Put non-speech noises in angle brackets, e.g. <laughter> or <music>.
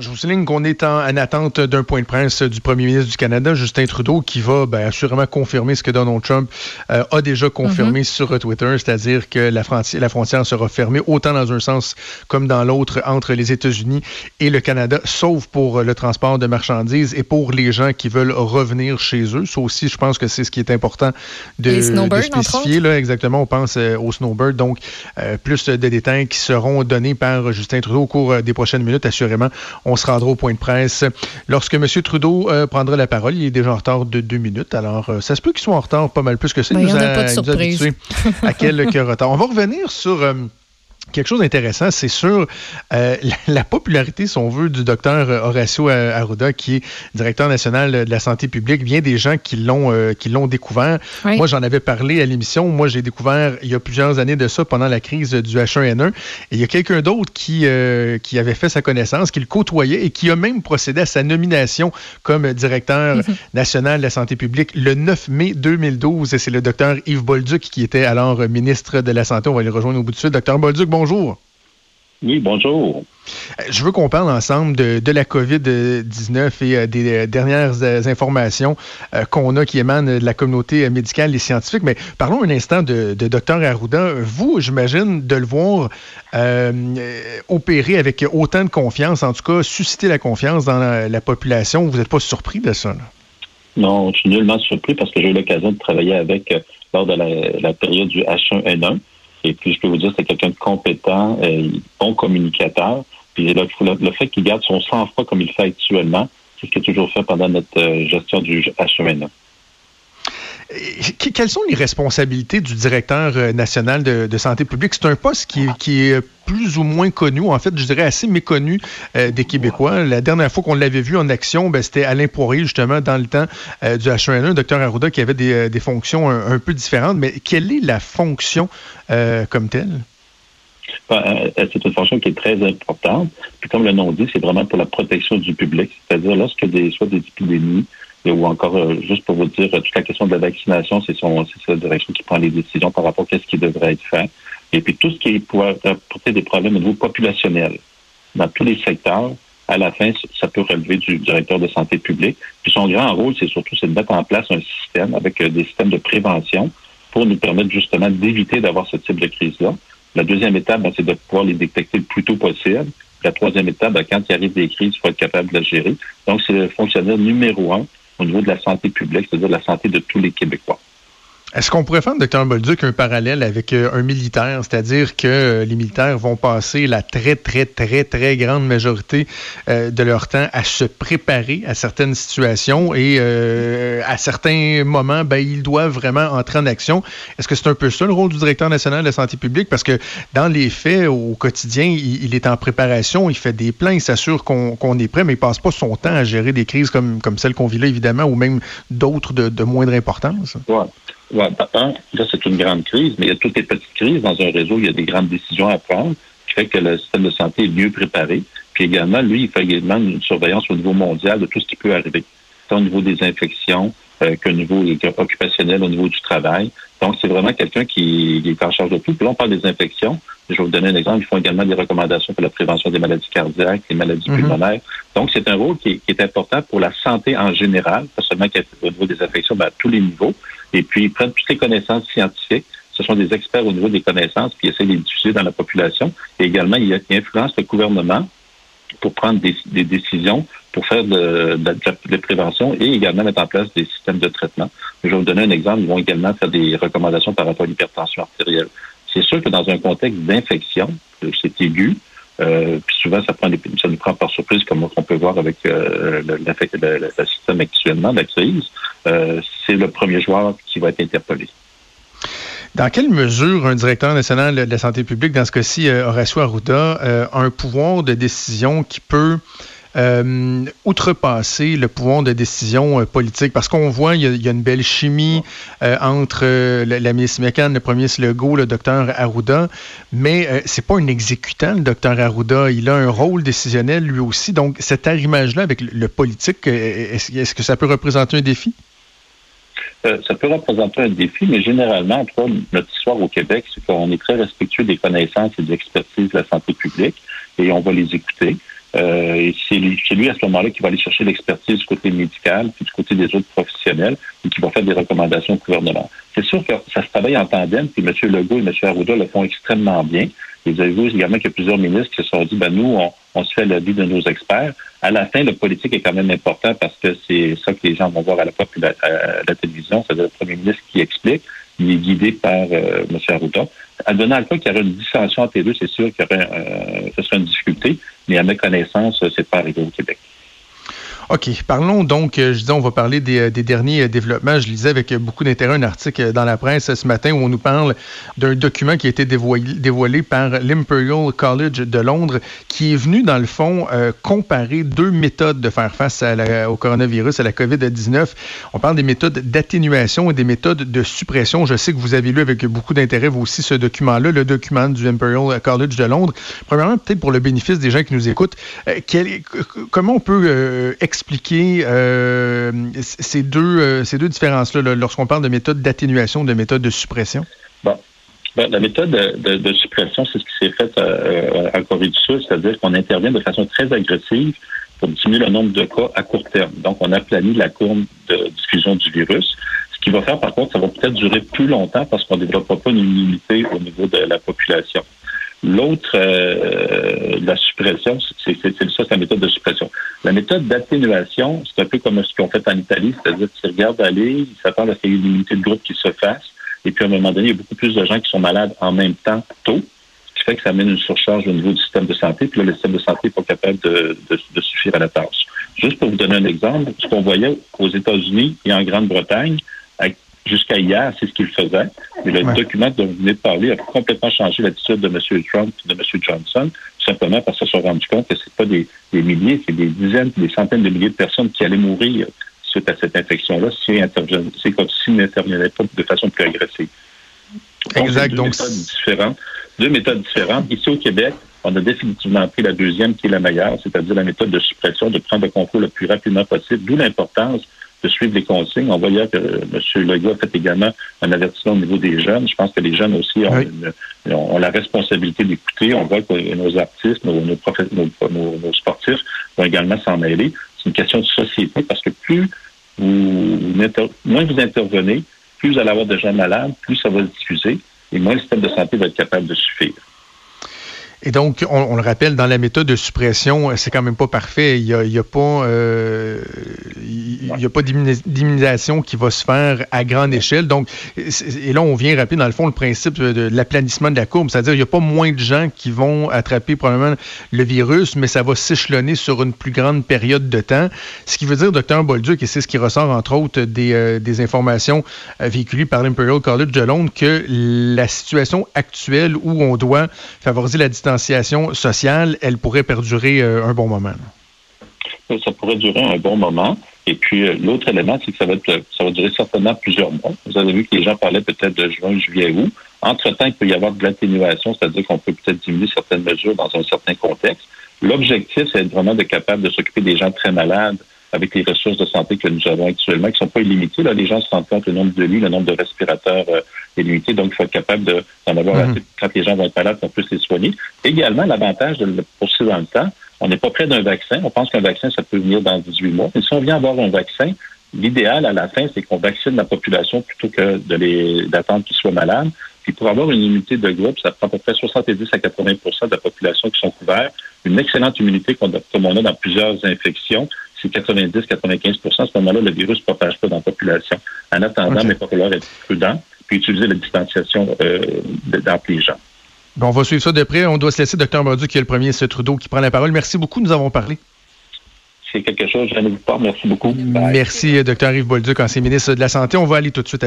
Je vous souligne qu'on est en, attente d'un point de presse du premier ministre du Canada, Justin Trudeau, qui va ben, assurément confirmer ce que Donald Trump euh, a déjà confirmé mhm. sur Twitter, c'est-à-dire que la, frontière, la frontière sera fermée autant dans un sens comme dans l'autre entre les États-Unis et le Canada, sauf pour le transport de marchandises et pour les gens qui veulent revenir chez eux. Ça aussi, je pense que c'est ce qui est important de, de spécifier. Là, exactement, on pense euh, aux snowbirds. Donc, euh, plus de détails qui seront donnés par Justin Trudeau au cours des prochaines minutes, assurément. On se rendra au point de presse lorsque M. Trudeau euh, prendra la parole. Il est déjà en retard de deux minutes. Alors, euh, ça se peut qu'il soit en retard pas mal plus que ça. Ben, il nous, a, pas de surprise. à quelques retard. On va revenir sur... Euh, Quelque chose d'intéressant, c'est sur euh, la, <laughs> popularité, si on veut, du docteur Horacio Arruda, qui est directeur national de la santé publique. Bien des gens qui l'ont euh, qui l'ont découvert. Moi, j'en avais parlé à l'émission. Moi, j'ai découvert il y a plusieurs années de ça pendant la crise du H1N1. Et il y a quelqu'un d'autre qui euh, qui avait fait sa connaissance, qui le côtoyait et qui a même procédé à sa nomination comme directeur mhm. national de la santé publique le 9 mai 2012. Et c'est le docteur Yves Bolduc qui était alors ministre de la santé. On va le rejoindre au bout de suite. Docteur Bolduc, bonjour. Oui, bonjour. Euh, je veux qu'on parle ensemble de, la COVID-19 et euh, des euh, dernières informations qu'on a qui émanent de la communauté médicale et scientifique. Mais parlons un instant de, de Dr Arruda. Vous, j'imagine, de le voir opérer avec autant de confiance, en tout cas, susciter la confiance dans la, population. Vous n'êtes pas surpris de ça? Non, je suis nullement surpris parce que j'ai eu l'occasion de travailler avec lors de la, la période du H1N1. Et puis, je peux vous dire, c'est quelqu'un de compétent, euh, bon communicateur. Puis le, le, fait qu'il garde son sang-froid comme il fait actuellement, c'est ce qu'il a toujours fait pendant notre euh, gestion du HMN. Quelles sont les responsabilités du directeur euh, national de, santé publique? C'est un poste qui, est plus ou moins connu, en fait, je dirais assez méconnu euh, des Québécois. La dernière fois qu'on l'avait vu en action, ben, c'était Alain Poirier, justement, dans le temps euh, du H1N1, docteur Arruda, qui avait des, fonctions un, peu différentes. Mais quelle est la fonction comme telle? Ben, c'est une fonction qui est très importante. Puis comme le nom dit, c'est vraiment pour la protection du public. C'est-à-dire lorsque des, soit des épidémies, ou encore, euh, juste pour vous dire, toute la question de la vaccination, c'est sa direction qui prend les décisions par rapport à ce qui devrait être fait. Et puis tout ce qui pourrait apporter des problèmes au niveau populationnel dans tous les secteurs, à la fin, ça peut relever du directeur de santé publique. Puis son grand rôle, c'est surtout de mettre en place un système avec euh, des systèmes de prévention pour nous permettre justement d'éviter d'avoir ce type de crise-là. La deuxième étape, ben, c'est de pouvoir les détecter le plus tôt possible. La troisième étape, ben, quand il arrive des crises, il faut être capable de la gérer. Donc, c'est le fonctionnaire numéro un au niveau de la santé publique, c'est-à-dire la santé de tous les Québécois. Est-ce qu'on pourrait faire, Dr. Bolduc, un parallèle avec euh, un militaire, c'est-à-dire que euh, les militaires vont passer la très, très, très, très grande majorité euh, de leur temps à se préparer à certaines situations et à certains moments, ben, ils doivent vraiment entrer en action. Est-ce que c'est un peu ça le rôle du directeur national de la santé publique? Parce que dans les faits, au quotidien, il, est en préparation, il fait des plans, il s'assure qu'on est prêt, mais il passe pas son temps à gérer des crises comme, comme celle qu'on vit là, évidemment, ou même d'autres de, de moindre importance. Ouais, un, là, c'est une grande crise, mais il y a toutes les petites crises dans un réseau, il y a des grandes décisions à prendre, qui fait que le système de santé est mieux préparé. Puis également, lui, il fait également une surveillance au niveau mondial de tout ce qui peut arriver. Tant au niveau des infections, euh, qu'au niveau occupationnel, au niveau du travail. Donc, c'est vraiment quelqu'un qui, est en charge de tout. Puis là, on parle des infections. Je vais vous donner un exemple. Ils font également des recommandations pour la prévention des maladies cardiaques, des maladies mhm. pulmonaires. Donc, c'est un rôle qui est, important pour la santé en général, pas seulement au niveau des infections, mais à tous les niveaux. Et puis, ils prennent toutes les connaissances scientifiques. Ce sont des experts au niveau des connaissances, puis ils essaient de les diffuser dans la population. Et également, il influencent le gouvernement pour prendre des, décisions, pour faire de, de, prévention et également mettre en place des systèmes de traitement. Je vais vous donner un exemple. Ils vont également faire des recommandations par rapport à l'hypertension artérielle. C'est sûr que dans un contexte d'infection, c'est aigu, Euh, puis souvent, ça, nous prend par surprise, comme on peut voir avec euh, le, le, système actuellement, la crise. Euh, c'est le premier joueur qui va être interpellé. Dans quelle mesure un directeur national de la santé publique, dans ce cas-ci Horacio Arruda, a un pouvoir de décision qui peut euh, outrepasser le pouvoir de décision euh, politique? Parce qu'on voit, il y, a, une belle chimie euh, entre la, ministre McCann, le premier ministre Legault, le docteur Arruda, mais c'est pas un exécutant, le docteur Arruda. Il a un rôle décisionnel lui aussi. Donc, cet arrimage-là avec le, politique, est-ce que ça peut représenter un défi? ça peut représenter un défi, mais généralement, notre histoire au Québec, c'est qu'on est très respectueux des connaissances et de l'expertise de la santé publique et on va les écouter. Euh, c'est lui, lui, à ce moment-là qui va aller chercher l'expertise du côté médical puis du côté des autres professionnels et qui va faire des recommandations au gouvernement. C'est sûr que ça se travaille en tandem, puis M. Legault et M. Arruda le font extrêmement bien. Et vous avez vu également qu'il y a plusieurs ministres qui se sont dit, ben nous, on, se fait l'avis de nos experts. À la fin, le politique est quand même important parce que c'est ça que les gens vont voir à la, à la télévision, c'est-à-dire le premier ministre qui explique, il est guidé par euh, M. Arruda. Advenant le cas qu'il y aurait une dissension entre les deux, c'est sûr qu'il y aurait euh, ce serait une difficulté, mais à ma connaissance, c'est pas arrivé au Québec. OK. Parlons donc, euh, je disais, on va parler des, euh, derniers euh, développements. Je lisais avec beaucoup d'intérêt un article dans la presse ce matin où on nous parle d'un document qui a été dévoilé, par l'Imperial College de Londres qui est venu, dans le fond, comparer deux méthodes de faire face au coronavirus, à la COVID-19. On parle des méthodes d'atténuation et des méthodes de suppression. Je sais que vous avez lu avec beaucoup d'intérêt, vous aussi, ce document-là, le document du Imperial College de Londres. Premièrement, peut-être pour le bénéfice des gens qui nous écoutent, comment on peut expliquer euh, ces deux, euh, ces deux différences-là lorsqu'on parle de méthode d'atténuation, de méthode de suppression? Bon. Ben, la méthode de, suppression, c'est ce qui s'est fait euh, en Corée du Sud, c'est-à-dire qu'on intervient de façon très agressive pour diminuer le nombre de cas à court terme. Donc, on a planifié la courbe de diffusion du virus. Ce qui va faire, par contre, ça va peut-être durer plus longtemps parce qu'on ne développera pas une immunité au niveau de la population. L'autre, euh, la suppression, c'est ça, c'est la méthode de suppression. La méthode d'atténuation, c'est un peu comme ce qu'on fait en Italie, c'est-à-dire qu'ils regardent aller, ils s'attendent à ce qu'il y ait une immunité de groupe qui se fasse, et puis à un moment donné, il y a beaucoup plus de gens qui sont malades en même temps tôt, ce qui fait que ça amène une surcharge au niveau du système de santé, puis là, le système de santé n'est pas capable de, de, de suffire à la tâche. Juste pour vous donner un exemple, ce qu'on voyait aux États-Unis et en Grande-Bretagne, Jusqu'à hier, c'est ce qu'il faisait. Mais le document dont vous venez de parler a complètement changé l'attitude de M. Trump et de M. Johnson, simplement parce qu'ils se sont rendus compte que ce pas des, milliers, c'est des dizaines, des centaines de milliers de personnes qui allaient mourir suite à cette infection-là si s'ils n'intervenaient pas de façon plus agressive. exact. Deux méthodes différentes. Deux méthodes différentes. Ici au Québec, on a définitivement pris la deuxième qui est la meilleure, c'est-à-dire la méthode de suppression, de prendre le contrôle le plus rapidement possible, d'où l'importance de suivre les consignes. On voyait que M. Legault a fait également un avertissement au niveau des jeunes. Je pense que les jeunes aussi ont, la responsabilité d'écouter. On voit que nos artistes, nos, nos, sportifs vont également s'en mêler. C'est une question de société parce que plus vous, moins vous intervenez, plus vous allez avoir de gens malades, plus ça va se diffuser et moins le système de santé va être capable de suffire. Et donc, on, le rappelle, dans la méthode de suppression, c'est quand même pas parfait. Il n'y a, pas, euh, il y a pas d'immunisation qui va se faire à grande échelle. Donc, et là, on vient rappeler, dans le fond, le principe de, l'aplanissement de la courbe. C'est-à-dire, il n'y a pas moins de gens qui vont attraper probablement le virus, mais ça va s'échelonner sur une plus grande période de temps. Ce qui veut dire, docteur Bolduc, et c'est ce qui ressort, entre autres, des, euh, informations euh, véhiculées par l'Imperial College de Londres, que la situation actuelle où on doit favoriser la distance sociale, elle pourrait perdurer euh, un bon moment. Ça pourrait durer un bon moment. Et puis, euh, l'autre élément, c'est que ça va, ça va durer certainement plusieurs mois. Vous avez vu que les gens parlaient peut-être de juin, juillet, août. Entre-temps, il peut y avoir de l'atténuation, c'est-à-dire qu'on peut peut-être diminuer certaines mesures dans un certain contexte. L'objectif, c'est vraiment de capable de s'occuper des gens très malades avec les ressources de santé que nous avons actuellement, qui ne sont pas illimitées. Là, les gens se rendent compte le nombre de lits, le nombre de respirateurs euh, est limité, donc il faut être capable d'en avoir mhm. assez quand les gens vont être malades, on peut les soigner. Également, l'avantage de le poursuivre dans le temps, on n'est pas près d'un vaccin. On pense qu'un vaccin, ça peut venir dans 18 mois. Mais si on vient avoir un vaccin, l'idéal à la fin, c'est qu'on vaccine la population plutôt que de les d'attendre qu'ils soient malades. Puis pour avoir une immunité de groupe, ça prend à peu près 70 à 80% de la population qui sont couverts. Une excellente immunité comme on a dans plusieurs infections c'est 90-95% À ce moment-là, le virus ne propage pas dans la population. En attendant, il va falloir être prudent puis utiliser la distanciation euh, d'entre les gens. On va suivre ça de près. On doit se laisser. Docteur Mordu, qui est le premier, c'est Trudeau qui prend la parole. Merci beaucoup. Nous avons parlé. C'est quelque chose, je ne vous pas. Merci beaucoup. Merci, Dr. Yves Bolduc, ancien ministre de la Santé. On va aller tout de suite à